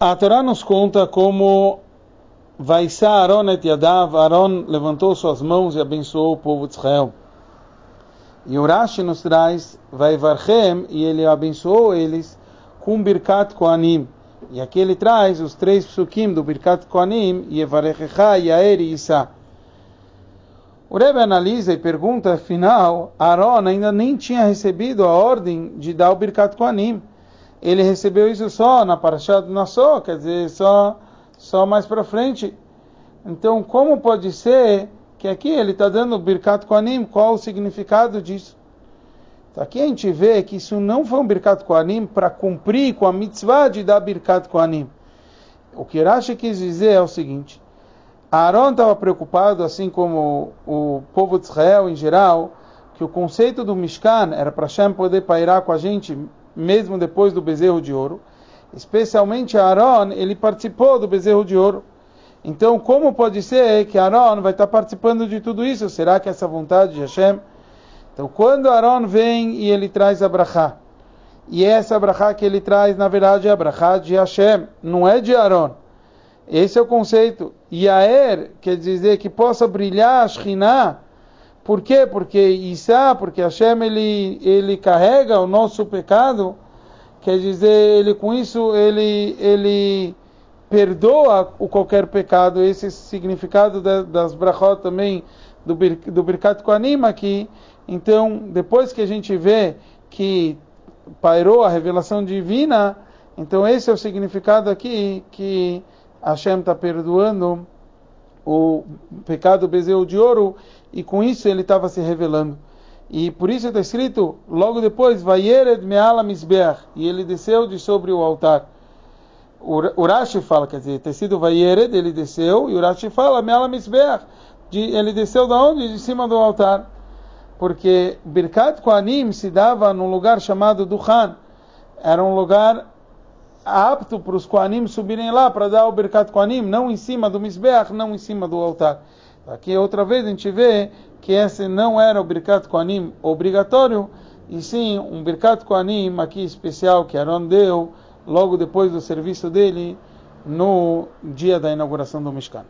A Torá nos conta como Vaisá Aaron et Yadav, Aaron levantou suas mãos e abençoou o povo de Israel. E Urashi nos traz Vaivarchem, e ele abençoou eles com Birkat Koanim. E aqui ele traz os três psukim do Birkat Koanim, Yevarechecha, Yair e Isa. O Rebbe analisa e pergunta, afinal, Aaron ainda nem tinha recebido a ordem de dar o Birkat Koanim. Ele recebeu isso só na Parashat Nassau, quer dizer, só só mais para frente. Então, como pode ser que aqui ele está dando Birkat Koanim? Qual o significado disso? Então, aqui a gente vê que isso não foi um Birkat Koanim para cumprir com a mitzvah de dar Birkat Koanim. O que Rashi quis dizer é o seguinte: Aaron estava preocupado, assim como o povo de Israel em geral, que o conceito do Mishkan era para Hashem poder pairar com a gente mesmo depois do bezerro de ouro especialmente Aaron, ele participou do bezerro de ouro. Então, como pode ser que Aaron vai estar participando de tudo isso? Será que essa vontade de Hashem? Então, quando Aaron vem e ele traz a brachá, e essa brachá que ele traz, na verdade, é a brachá de Hashem, não é de Aaron. Esse é o conceito. Yaer quer dizer que possa brilhar a Shekhinah. Por quê? Porque Isa, porque Hashem ele, ele carrega o nosso pecado Quer dizer, ele com isso ele ele perdoa o qualquer pecado. Esse é o significado das brachot também do, do Birkat Koanim aqui. Então, depois que a gente vê que pairou a revelação divina, então esse é o significado aqui que Hashem está perdoando o pecado bezerro de ouro e com isso ele estava se revelando. E por isso está escrito logo depois, Vayered me'ala misbeach, e ele desceu de sobre o altar. O Rashi fala, quer dizer, ter sido Vayered, ele desceu, e o Rashi fala, me'ala misbeach, de, ele desceu da onde? De cima do altar. Porque Birkat Koanim se dava num lugar chamado Duhan. Era um lugar apto para os Koanim subirem lá para dar o Birkat Koanim, não em cima do Misbeach, não em cima do altar. Aqui outra vez a gente vê que esse não era o Birkat Koanim obrigatório, e sim um Birkat Koanim aqui especial que Aaron deu logo depois do serviço dele no dia da inauguração do Mishkan.